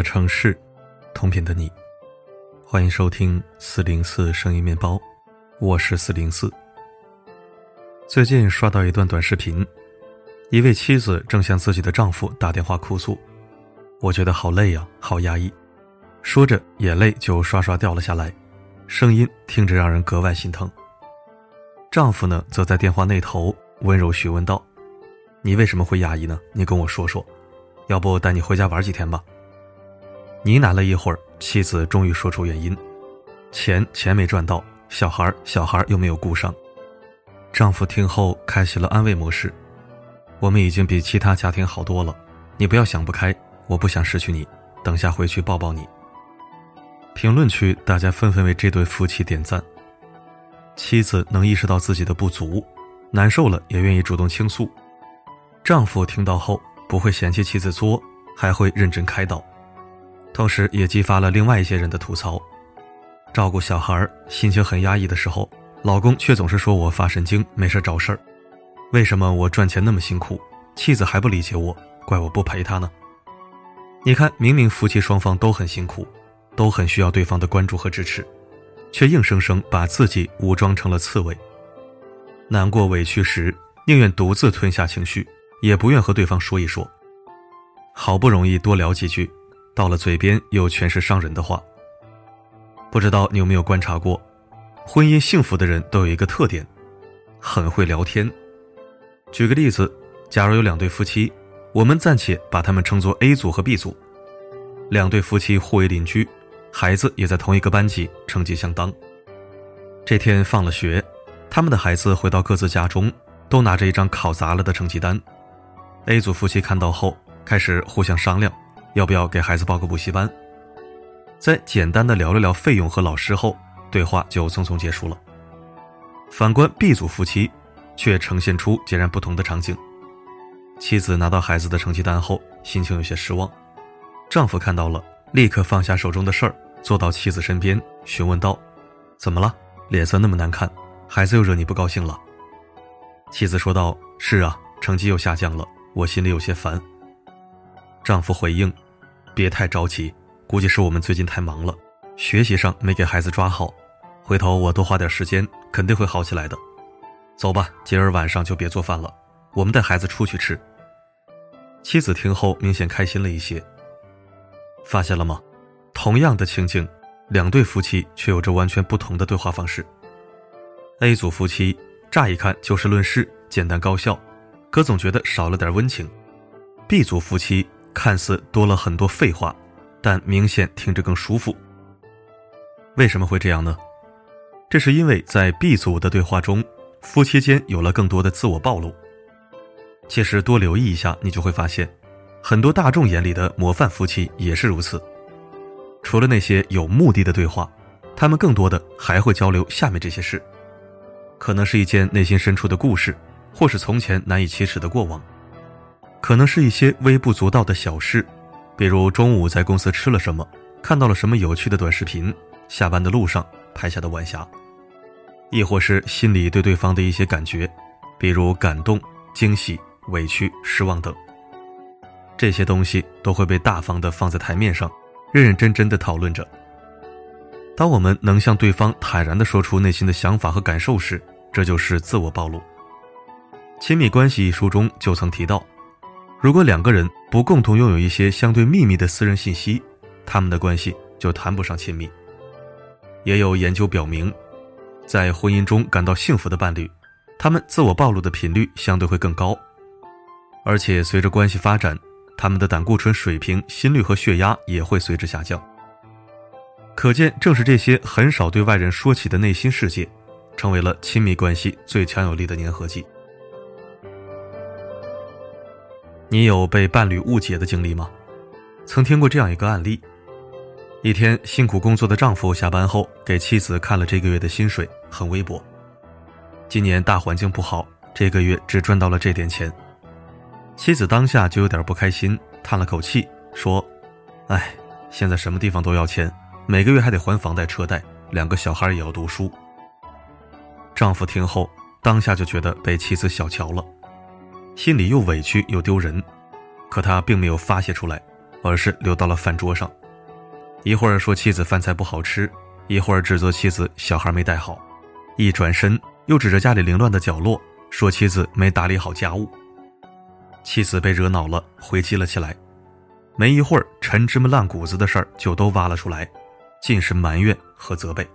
的城市，同频的你，欢迎收听四零四声音面包，我是四零四。最近刷到一段短视频，一位妻子正向自己的丈夫打电话哭诉，我觉得好累呀，好压抑，说着眼泪就刷刷掉了下来，声音听着让人格外心疼。丈夫呢，则在电话那头温柔询问道：“你为什么会压抑呢？你跟我说说，要不带你回家玩几天吧。”呢喃了一会儿，妻子终于说出原因：钱钱没赚到，小孩小孩又没有顾上。丈夫听后开启了安慰模式：“我们已经比其他家庭好多了，你不要想不开，我不想失去你，等下回去抱抱你。”评论区大家纷纷为这对夫妻点赞。妻子能意识到自己的不足，难受了也愿意主动倾诉。丈夫听到后不会嫌弃妻子作，还会认真开导。同时，也激发了另外一些人的吐槽：照顾小孩心情很压抑的时候，老公却总是说我发神经，没事找事儿。为什么我赚钱那么辛苦，妻子还不理解我？怪我不陪她呢？你看，明明夫妻双方都很辛苦，都很需要对方的关注和支持，却硬生生把自己武装成了刺猬。难过委屈时，宁愿独自吞下情绪，也不愿和对方说一说。好不容易多聊几句。到了嘴边又全是伤人的话。不知道你有没有观察过，婚姻幸福的人都有一个特点，很会聊天。举个例子，假如有两对夫妻，我们暂且把他们称作 A 组和 B 组。两对夫妻互为邻居，孩子也在同一个班级，成绩相当。这天放了学，他们的孩子回到各自家中，都拿着一张考砸了的成绩单。A 组夫妻看到后，开始互相商量。要不要给孩子报个补习班？在简单的聊了聊费用和老师后，对话就匆匆结束了。反观 B 组夫妻，却呈现出截然不同的场景。妻子拿到孩子的成绩单后，心情有些失望。丈夫看到了，立刻放下手中的事儿，坐到妻子身边，询问道：“怎么了？脸色那么难看，孩子又惹你不高兴了？”妻子说道：“是啊，成绩又下降了，我心里有些烦。”丈夫回应：“别太着急，估计是我们最近太忙了，学习上没给孩子抓好。回头我多花点时间，肯定会好起来的。走吧，今儿晚上就别做饭了，我们带孩子出去吃。”妻子听后明显开心了一些。发现了吗？同样的情景，两对夫妻却有着完全不同的对话方式。A 组夫妻乍一看就事论事，简单高效，可总觉得少了点温情。B 组夫妻。看似多了很多废话，但明显听着更舒服。为什么会这样呢？这是因为在 B 组的对话中，夫妻间有了更多的自我暴露。其实多留意一下，你就会发现，很多大众眼里的模范夫妻也是如此。除了那些有目的的对话，他们更多的还会交流下面这些事，可能是一件内心深处的故事，或是从前难以启齿的过往。可能是一些微不足道的小事，比如中午在公司吃了什么，看到了什么有趣的短视频，下班的路上拍下的晚霞，亦或是心里对对方的一些感觉，比如感动、惊喜、委屈、失望等。这些东西都会被大方的放在台面上，认认真真的讨论着。当我们能向对方坦然的说出内心的想法和感受时，这就是自我暴露。《亲密关系》一书中就曾提到。如果两个人不共同拥有一些相对秘密的私人信息，他们的关系就谈不上亲密。也有研究表明，在婚姻中感到幸福的伴侣，他们自我暴露的频率相对会更高，而且随着关系发展，他们的胆固醇水平、心率和血压也会随之下降。可见，正是这些很少对外人说起的内心世界，成为了亲密关系最强有力的粘合剂。你有被伴侣误解的经历吗？曾听过这样一个案例：一天辛苦工作的丈夫下班后给妻子看了这个月的薪水，很微薄。今年大环境不好，这个月只赚到了这点钱。妻子当下就有点不开心，叹了口气说：“哎，现在什么地方都要钱，每个月还得还房贷车贷，两个小孩也要读书。”丈夫听后当下就觉得被妻子小瞧了。心里又委屈又丢人，可他并没有发泄出来，而是流到了饭桌上。一会儿说妻子饭菜不好吃，一会儿指责妻子小孩没带好，一转身又指着家里凌乱的角落，说妻子没打理好家务。妻子被惹恼了，回击了起来。没一会儿，陈芝麻烂谷子的事儿就都挖了出来，尽是埋怨和责备。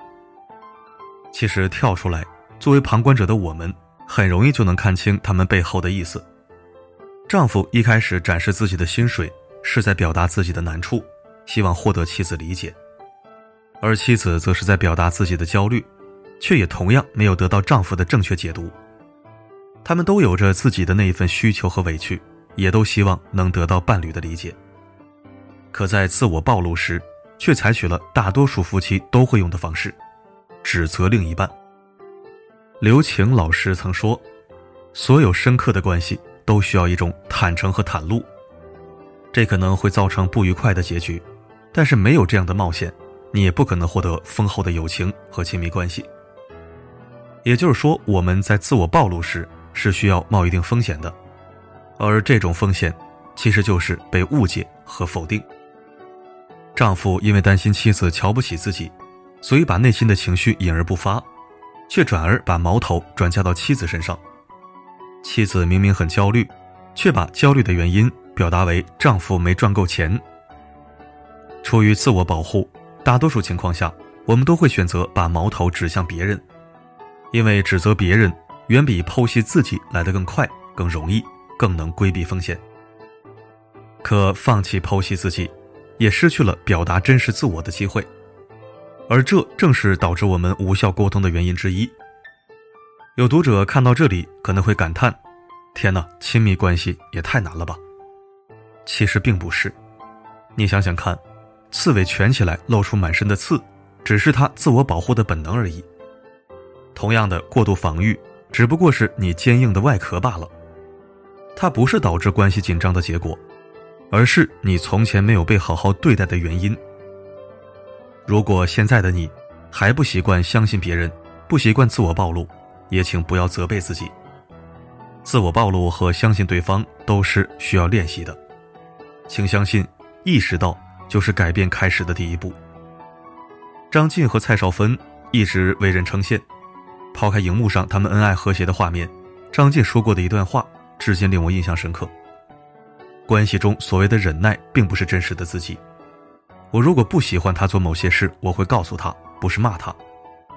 其实跳出来，作为旁观者的我们，很容易就能看清他们背后的意思。丈夫一开始展示自己的薪水，是在表达自己的难处，希望获得妻子理解；而妻子则是在表达自己的焦虑，却也同样没有得到丈夫的正确解读。他们都有着自己的那一份需求和委屈，也都希望能得到伴侣的理解。可在自我暴露时，却采取了大多数夫妻都会用的方式，指责另一半。刘晴老师曾说：“所有深刻的关系。”都需要一种坦诚和袒露，这可能会造成不愉快的结局，但是没有这样的冒险，你也不可能获得丰厚的友情和亲密关系。也就是说，我们在自我暴露时是需要冒一定风险的，而这种风险其实就是被误解和否定。丈夫因为担心妻子瞧不起自己，所以把内心的情绪隐而不发，却转而把矛头转嫁到妻子身上。妻子明明很焦虑，却把焦虑的原因表达为丈夫没赚够钱。出于自我保护，大多数情况下，我们都会选择把矛头指向别人，因为指责别人远比剖析自己来得更快、更容易、更能规避风险。可放弃剖析自己，也失去了表达真实自我的机会，而这正是导致我们无效沟通的原因之一。有读者看到这里可能会感叹：“天哪，亲密关系也太难了吧？”其实并不是，你想想看，刺猬蜷起来露出满身的刺，只是它自我保护的本能而已。同样的，过度防御只不过是你坚硬的外壳罢了，它不是导致关系紧张的结果，而是你从前没有被好好对待的原因。如果现在的你还不习惯相信别人，不习惯自我暴露，也请不要责备自己。自我暴露和相信对方都是需要练习的，请相信，意识到就是改变开始的第一步。张晋和蔡少芬一直为人称羡，抛开荧幕上他们恩爱和谐的画面，张晋说过的一段话，至今令我印象深刻。关系中所谓的忍耐，并不是真实的自己。我如果不喜欢他做某些事，我会告诉他，不是骂他，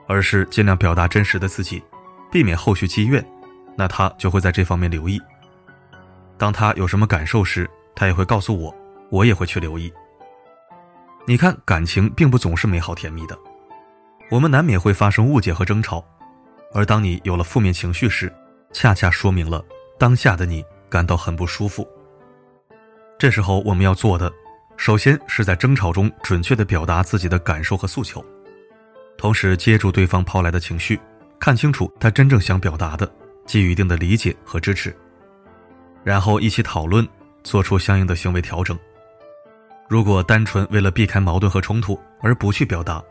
而是尽量表达真实的自己。避免后续积怨，那他就会在这方面留意。当他有什么感受时，他也会告诉我，我也会去留意。你看，感情并不总是美好甜蜜的，我们难免会发生误解和争吵。而当你有了负面情绪时，恰恰说明了当下的你感到很不舒服。这时候我们要做的，首先是在争吵中准确地表达自己的感受和诉求，同时接住对方抛来的情绪。看清楚他真正想表达的，给予一定的理解和支持，然后一起讨论，做出相应的行为调整。如果单纯为了避开矛盾和冲突而不去表达，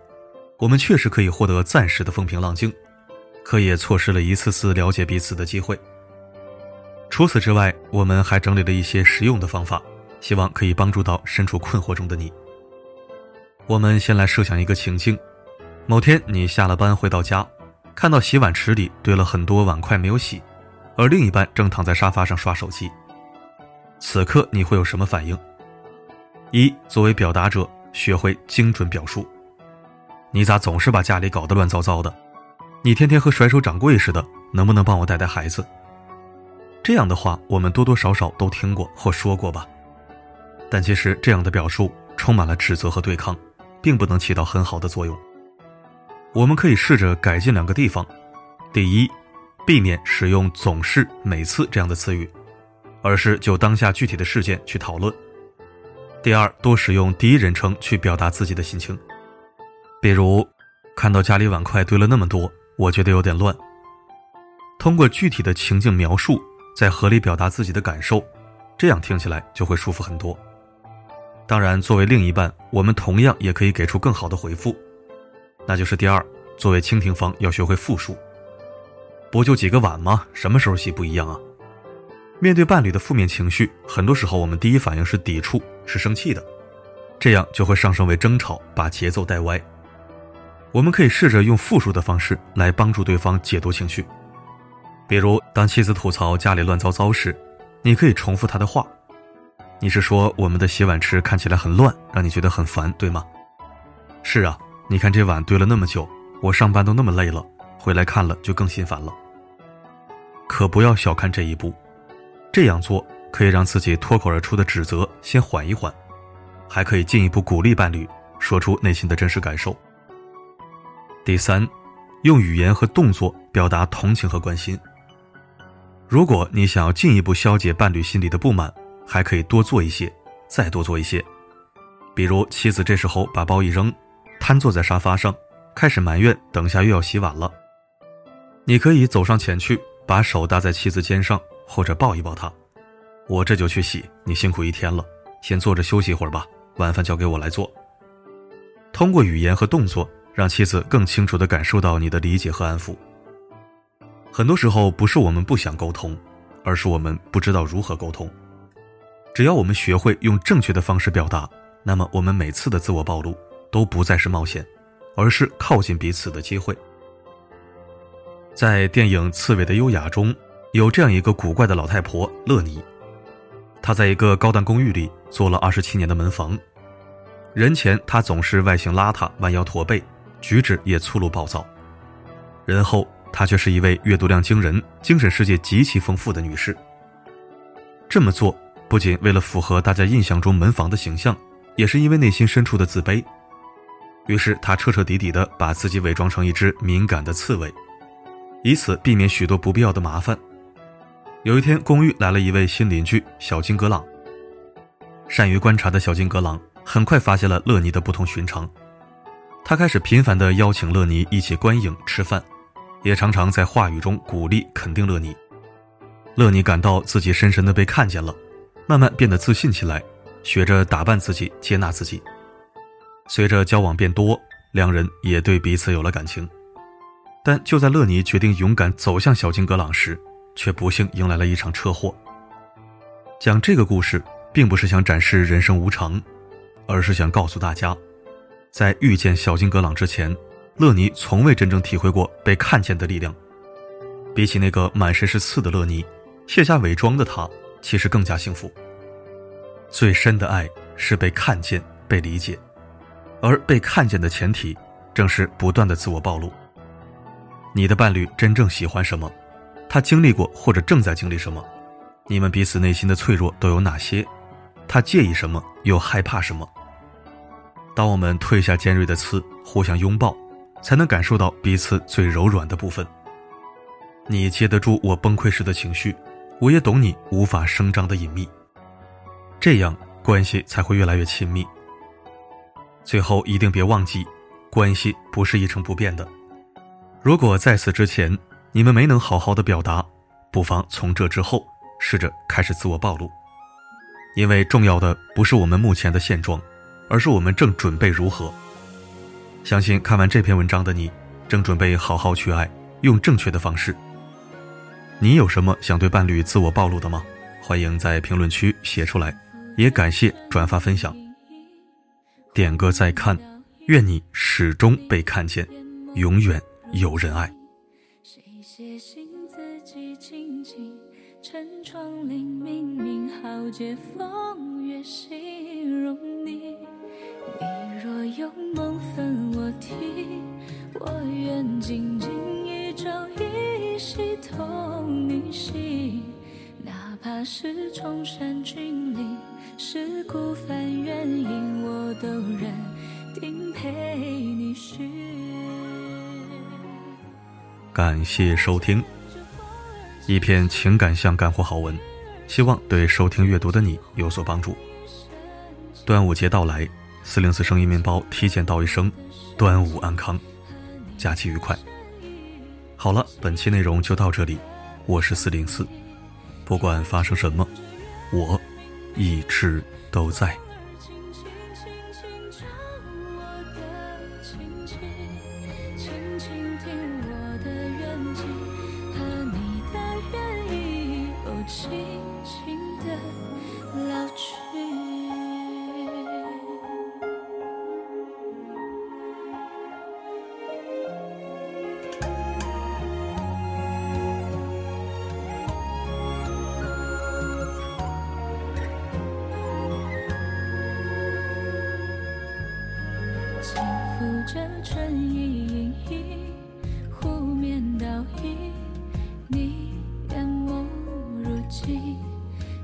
我们确实可以获得暂时的风平浪静，可也错失了一次次了解彼此的机会。除此之外，我们还整理了一些实用的方法，希望可以帮助到身处困惑中的你。我们先来设想一个情境：某天你下了班回到家。看到洗碗池里堆了很多碗筷没有洗，而另一半正躺在沙发上刷手机。此刻你会有什么反应？一，作为表达者，学会精准表述。你咋总是把家里搞得乱糟糟的？你天天和甩手掌柜似的，能不能帮我带带孩子？这样的话，我们多多少少都听过或说过吧。但其实这样的表述充满了指责和对抗，并不能起到很好的作用。我们可以试着改进两个地方：第一，避免使用“总是”“每次”这样的词语，而是就当下具体的事件去讨论；第二，多使用第一人称去表达自己的心情，比如看到家里碗筷堆了那么多，我觉得有点乱。通过具体的情境描述，再合理表达自己的感受，这样听起来就会舒服很多。当然，作为另一半，我们同样也可以给出更好的回复。那就是第二，作为倾听方要学会复述。不就几个碗吗？什么时候洗不一样啊？面对伴侣的负面情绪，很多时候我们第一反应是抵触是生气的，这样就会上升为争吵，把节奏带歪。我们可以试着用复述的方式来帮助对方解读情绪，比如当妻子吐槽家里乱糟糟时，你可以重复她的话：“你是说我们的洗碗池看起来很乱，让你觉得很烦，对吗？”“是啊，你看这碗堆了那么久，我上班都那么累了，回来看了就更心烦了。”可不要小看这一步，这样做可以让自己脱口而出的指责先缓一缓，还可以进一步鼓励伴侣说出内心的真实感受。第三，用语言和动作表达同情和关心。如果你想要进一步消解伴侣心里的不满，还可以多做一些，再多做一些。比如妻子这时候把包一扔，瘫坐在沙发上，开始埋怨等下又要洗碗了，你可以走上前去。把手搭在妻子肩上，或者抱一抱她。我这就去洗，你辛苦一天了，先坐着休息一会儿吧。晚饭交给我来做。通过语言和动作，让妻子更清楚地感受到你的理解和安抚。很多时候不是我们不想沟通，而是我们不知道如何沟通。只要我们学会用正确的方式表达，那么我们每次的自我暴露都不再是冒险，而是靠近彼此的机会。在电影《刺猬的优雅》中，有这样一个古怪的老太婆乐妮，她在一个高档公寓里做了二十七年的门房。人前她总是外形邋遢、弯腰驼背，举止也粗鲁暴躁；人后她却是一位阅读量惊人、精神世界极其丰富的女士。这么做不仅为了符合大家印象中门房的形象，也是因为内心深处的自卑。于是他彻彻底底地把自己伪装成一只敏感的刺猬。以此避免许多不必要的麻烦。有一天，公寓来了一位新邻居小金格朗。善于观察的小金格朗很快发现了乐尼的不同寻常，他开始频繁地邀请乐尼一起观影、吃饭，也常常在话语中鼓励、肯定乐尼。乐尼感到自己深深地被看见了，慢慢变得自信起来，学着打扮自己、接纳自己。随着交往变多，两人也对彼此有了感情。但就在乐尼决定勇敢走向小金格朗时，却不幸迎来了一场车祸。讲这个故事，并不是想展示人生无常，而是想告诉大家，在遇见小金格朗之前，乐尼从未真正体会过被看见的力量。比起那个满身是刺的乐尼，卸下伪装的他其实更加幸福。最深的爱是被看见、被理解，而被看见的前提，正是不断的自我暴露。你的伴侣真正喜欢什么？他经历过或者正在经历什么？你们彼此内心的脆弱都有哪些？他介意什么？又害怕什么？当我们褪下尖锐的刺，互相拥抱，才能感受到彼此最柔软的部分。你接得住我崩溃时的情绪，我也懂你无法声张的隐秘。这样关系才会越来越亲密。最后一定别忘记，关系不是一成不变的。如果在此之前你们没能好好的表达，不妨从这之后试着开始自我暴露，因为重要的不是我们目前的现状，而是我们正准备如何。相信看完这篇文章的你，正准备好好去爱，用正确的方式。你有什么想对伴侣自我暴露的吗？欢迎在评论区写出来，也感谢转发分享。点个再看，愿你始终被看见，永远。有人爱谁写信自己静静趁窗棂明明好借风月形容你你若有梦分我听我愿静静一朝一夕同你行哪怕是崇山峻岭是孤帆远影我都认定陪你寻感谢收听，一篇情感向干货好文，希望对收听阅读的你有所帮助。端午节到来，四零四声音面包提前道一声端午安康，假期愉快。好了，本期内容就到这里，我是四零四，不管发生什么，我一直都在。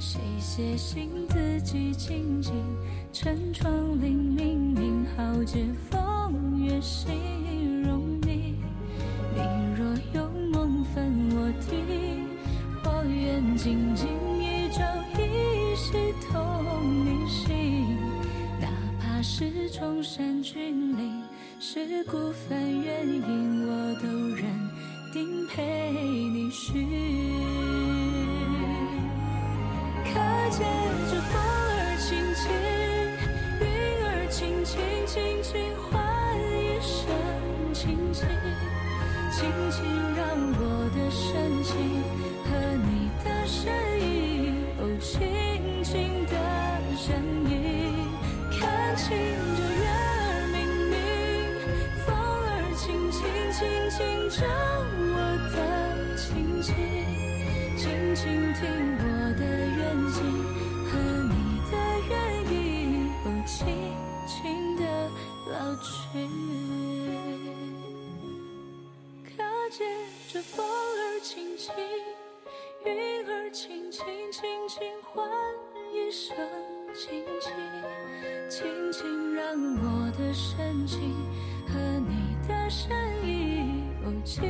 谁写信自己静静？陈窗棂明明好借风月形容你。你若有梦分我听，我愿静静一朝一夕同你行。哪怕是崇山峻岭，是孤帆远影，我都认定陪你寻。可见这风儿轻轻，云儿轻轻，轻轻唤一声“轻轻，轻轻去。可见这风儿轻轻，云儿轻轻，轻轻唤一声“轻轻，轻轻让我的深情和你的身影，哦，轻